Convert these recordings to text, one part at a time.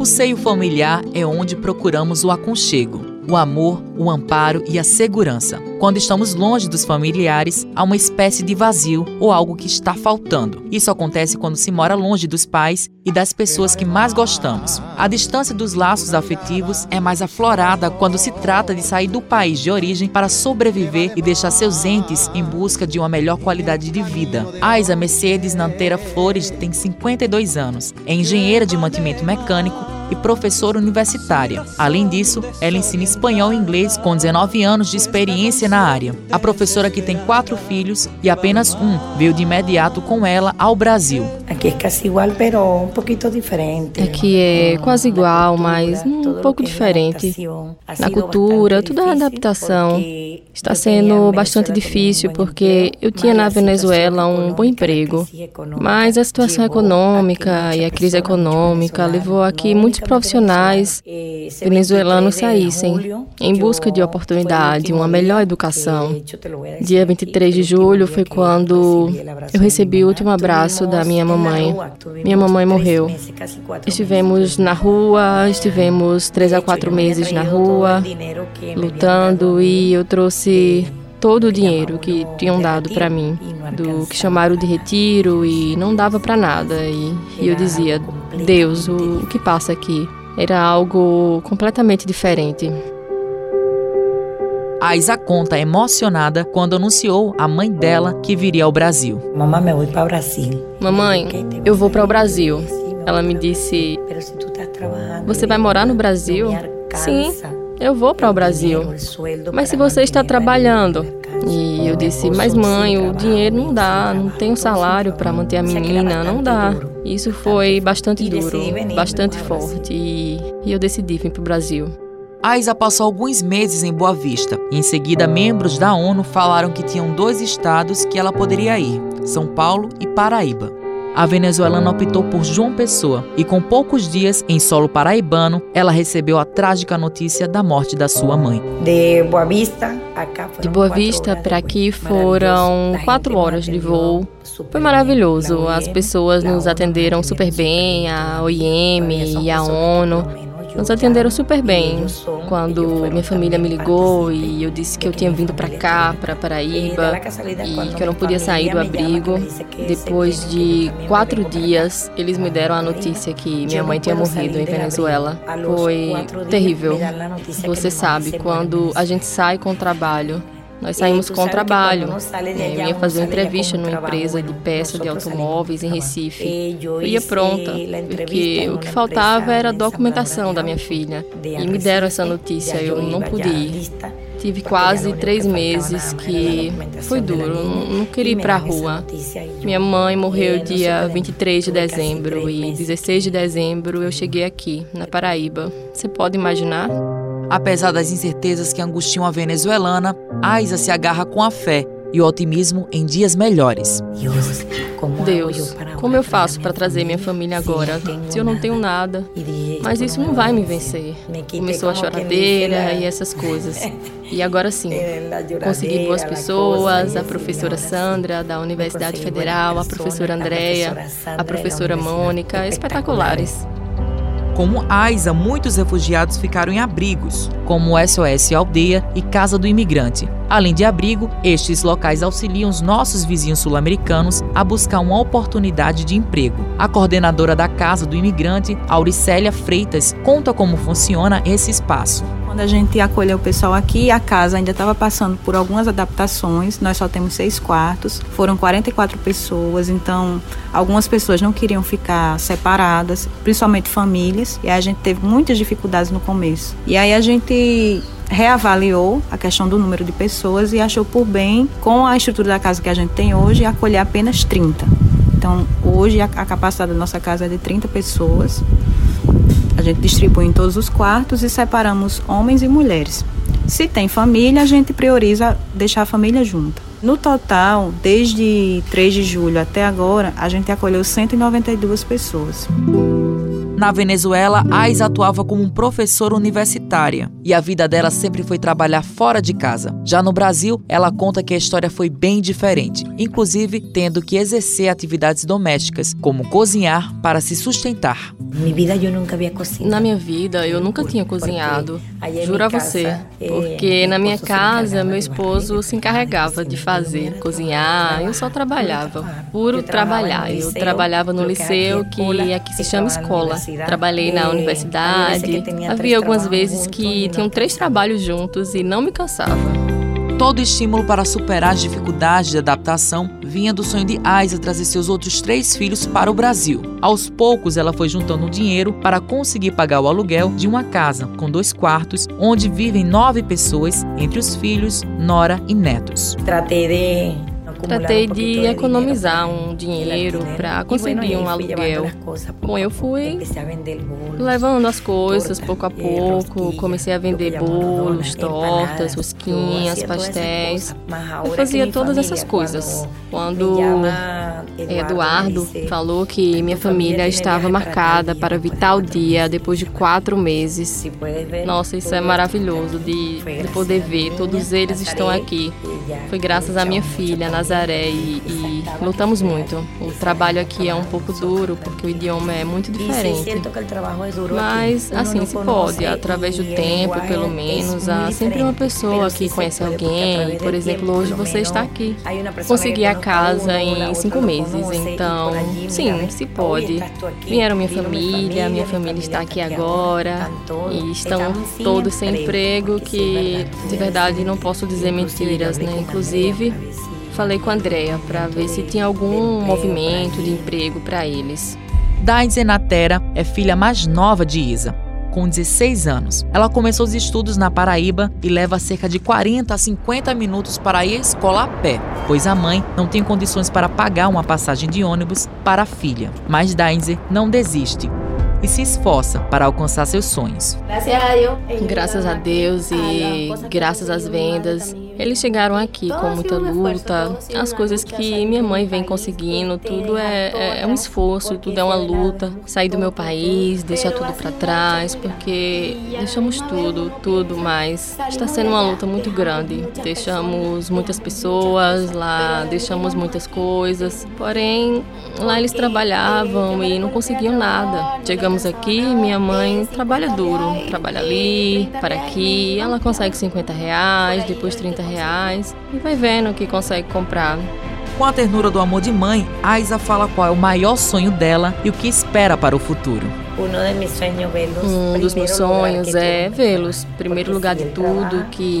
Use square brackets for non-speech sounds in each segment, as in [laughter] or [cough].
O seio familiar é onde procuramos o aconchego, o amor, o amparo e a segurança. Quando estamos longe dos familiares, há uma espécie de vazio ou algo que está faltando. Isso acontece quando se mora longe dos pais e das pessoas que mais gostamos. A distância dos laços afetivos é mais aflorada quando se trata de sair do país de origem para sobreviver e deixar seus entes em busca de uma melhor qualidade de vida. Aisa Mercedes Nanteira Flores tem 52 anos, é engenheira de mantimento mecânico e professora universitária. Além disso, ela ensina espanhol e inglês com 19 anos de experiência na área. A professora que tem quatro filhos e apenas um veio de imediato com ela ao Brasil. Aqui é quase igual, mas um pouquinho diferente. Aqui é quase igual, mas um pouco diferente. Na cultura, toda a adaptação está sendo bastante difícil porque eu tinha na Venezuela um bom emprego, mas a situação econômica e a crise econômica levou a que muitos profissionais venezuelanos saíssem em busca de oportunidade, uma melhor educação. Dia 23 de julho foi quando eu recebi o último abraço da minha mamãe. Minha mamãe morreu. Estivemos na rua, estivemos três a quatro meses na rua, lutando, e eu trouxe todo o dinheiro que tinham dado para mim, do que chamaram de retiro e não dava para nada. E, e, eu dizia, Deus, o, o que passa aqui? Era algo completamente diferente. A Isa conta emocionada quando anunciou à mãe dela que viria ao Brasil. Mamãe, eu vou para o Brasil. Mamãe, eu vou para o Brasil. Ela me disse: Você vai morar no Brasil? Sim, eu vou para o Brasil. Mas se você está trabalhando. E eu disse, mas mãe, o dinheiro não dá, não tenho salário para manter a menina, não dá. Isso foi bastante duro, bastante forte. E, eu decidi vir para o Brasil. Aiza passou alguns meses em Boa Vista em seguida membros da ONU falaram que tinham dois estados que ela poderia ir, São Paulo e Paraíba a venezuelana optou por João Pessoa e, com poucos dias em solo paraibano, ela recebeu a trágica notícia da morte da sua mãe. De Boa Vista, de Boa Vista para aqui foram quatro horas de voo. Foi maravilhoso. As pessoas nos atenderam super bem, a OIM e a ONU. Nos atenderam super bem quando minha família me ligou e eu disse que eu tinha vindo para cá, para Paraíba, e que eu não podia sair do abrigo. Depois de quatro dias, eles me deram a notícia que minha mãe tinha morrido em Venezuela. Foi terrível. Você sabe, quando a gente sai com o trabalho, nós saímos com o trabalho. É, eu ia fazer uma entrevista numa empresa de peça de automóveis em Recife. Eu ia pronta, porque o que faltava era a documentação da minha filha. E me deram essa notícia, eu não pude ir. Tive quase três meses que foi duro, não queria ir para a rua. Minha mãe morreu dia 23 de dezembro e 16 de dezembro eu cheguei aqui, na Paraíba. Você pode imaginar? Apesar das incertezas que angustiam a venezuelana, Aiza se agarra com a fé e o otimismo em dias melhores. Deus, como eu faço para trazer minha família agora, se eu não tenho nada? Mas isso não vai me vencer. Começou a choradeira e essas coisas. [laughs] E agora sim, consegui boas pessoas, a professora Sandra da Universidade Federal, a professora Andréia, a professora Mônica, espetaculares. Como AISA, muitos refugiados ficaram em abrigos, como o SOS Aldeia e Casa do Imigrante. Além de abrigo, estes locais auxiliam os nossos vizinhos sul-americanos a buscar uma oportunidade de emprego. A coordenadora da Casa do Imigrante, Auricélia Freitas, conta como funciona esse espaço. Quando a gente acolheu o pessoal aqui, a casa ainda estava passando por algumas adaptações. Nós só temos seis quartos, foram 44 pessoas, então algumas pessoas não queriam ficar separadas, principalmente famílias, e a gente teve muitas dificuldades no começo. E aí a gente reavaliou a questão do número de pessoas e achou por bem, com a estrutura da casa que a gente tem hoje, acolher apenas 30. Então, hoje a, capacidade da nossa casa é de 30 pessoas. A gente distribui em todos os quartos e separamos homens e mulheres. Se tem família, a gente prioriza deixar a família junta. No total, desde 3 de julho até agora, a gente acolheu 192 pessoas. Na Venezuela, Ais atuava como um professora universitária e a vida dela sempre foi trabalhar fora de casa. Já no Brasil, ela conta que a história foi bem diferente, inclusive tendo que exercer atividades domésticas, como cozinhar para se sustentar. Na minha vida, eu nunca tinha cozinhado. Juro a você, eh, porque na minha casa, meu esposo se encarregava de fazer, cozinhar, eu só trabalhava, puro trabalhar. Eu trabalhava no liceu, que aqui se chama escola. Trabalhei na universidade. Havia algumas vezes que tinham três trabalhos juntos e não me cansava. Todo estímulo para superar as dificuldades de adaptação vinha do sonho de Aiza trazer seus outros três filhos para o Brasil. Aos poucos, ela foi juntando dinheiro para conseguir pagar o aluguel de uma casa com dois quartos, onde vivem nove pessoas, entre os filhos, nora e netos. Tratei de Tratei de economizar um dinheiro para conseguir um aluguel. Bom, eu fui levando as coisas pouco a pouco, comecei a vender bolos, tortas, rosquinhas, pastéis. Eu fazia todas essas coisas. Quando Eduardo falou que minha família estava marcada para vir tal dia depois de quatro meses. Nossa, isso é maravilhoso de, de poder ver. Todos eles estão aqui. Foi graças à minha filha, Nazaré, e, e lutamos muito. O trabalho aqui é um pouco duro, porque o idioma é muito diferente. Mas, assim, se pode, através do tempo, pelo menos, há sempre uma pessoa que conhece alguém. Por exemplo, hoje você está aqui. Consegui a casa em cinco meses, então, sim, se pode. Vieram minha família, minha família está aqui agora, e estão todos sem emprego, que de verdade não posso dizer mentiras, né? Inclusive, falei com a Andrea para ver se tinha algum movimento de emprego para eles. Daisy Natera é filha mais nova de Isa. Com 16 anos, ela começou os estudos na Paraíba e leva cerca de 40 a 50 minutos para ir à escola a pé, pois a mãe não tem condições para pagar uma passagem de ônibus para a filha. Mas Daisy não desiste e se esforça para alcançar seus sonhos. Graças a Deus e graças às vendas, eles chegaram aqui com muita luta. As coisas que minha mãe vem conseguindo, tudo é, é, é um esforço, tudo é uma luta. Sair do meu país, deixar tudo para trás, porque deixamos tudo, tudo, mas está sendo uma luta muito grande. Deixamos muitas pessoas lá, deixamos muitas coisas. Porém, lá eles trabalhavam e não conseguiam nada. Chegamos aqui, minha mãe trabalha duro, trabalha ali, para aqui, ela consegue 50 reais, depois 30 reais reais e vai vendo o que consegue comprar. Com a ternura do amor de mãe, Aiza fala qual é o maior sonho dela e o que espera para o futuro. Um dos meus sonhos é vê-los, primeiro lugar de tudo, que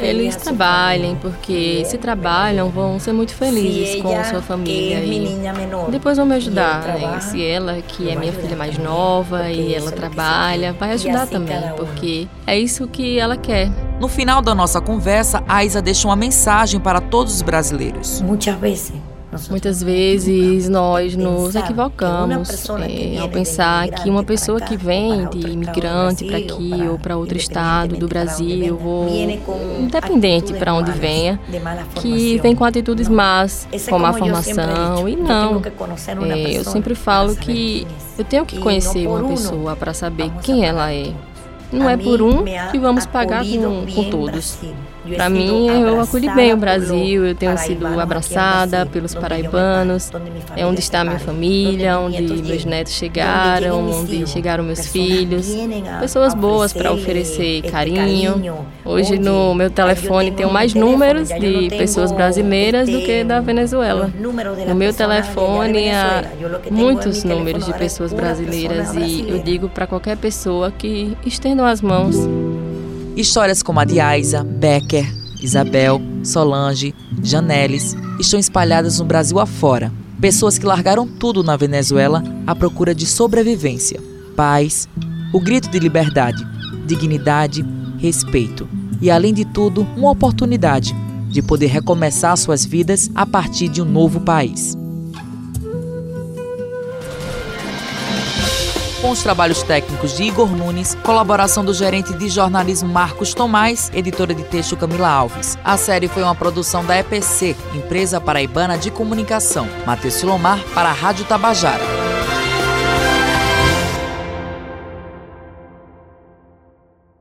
eles trabalhem, porque se trabalham vão ser muito felizes com a sua família e depois vão me ajudar. Né? Se ela, que é minha filha mais nova e ela trabalha, vai ajudar também, porque é isso que ela quer. No final da nossa conversa, Aiza deixa uma mensagem para todos os brasileiros. Muitas vezes Muitas vezes nós nos equivocamos é, ao pensar que uma pessoa que vem de imigrante para aqui ou para outro estado do Brasil, ou independente para onde venha, que vem com atitudes más, com má formação, e não. É, eu sempre falo que eu tenho que conhecer uma pessoa para saber quem ela é. Não é por um que vamos pagar com, com todos. Para mim, eu acolhi bem o Brasil, eu tenho sido abraçada pelos paraibanos, é onde está minha família, onde meus netos chegaram, onde chegaram meus filhos. Pessoas boas para oferecer carinho. Hoje no meu telefone tenho mais números de pessoas brasileiras do que da Venezuela. No meu telefone há muitos números de pessoas brasileiras e eu digo para qualquer pessoa que as mãos. Histórias como a de Aiza, Becker, Isabel, Solange, Janelis estão espalhadas no Brasil afora. Pessoas que largaram tudo na Venezuela à procura de sobrevivência, paz, o grito de liberdade, dignidade, respeito e, além de tudo, uma oportunidade de poder recomeçar suas vidas a partir de um novo país. Com os trabalhos técnicos de Igor Nunes, colaboração do gerente de jornalismo Marcos Tomás, editora de texto Camila Alves. A série foi uma produção da EPC, Empresa Paraibana de Comunicação. Matheus Silomar para a Rádio Tabajara.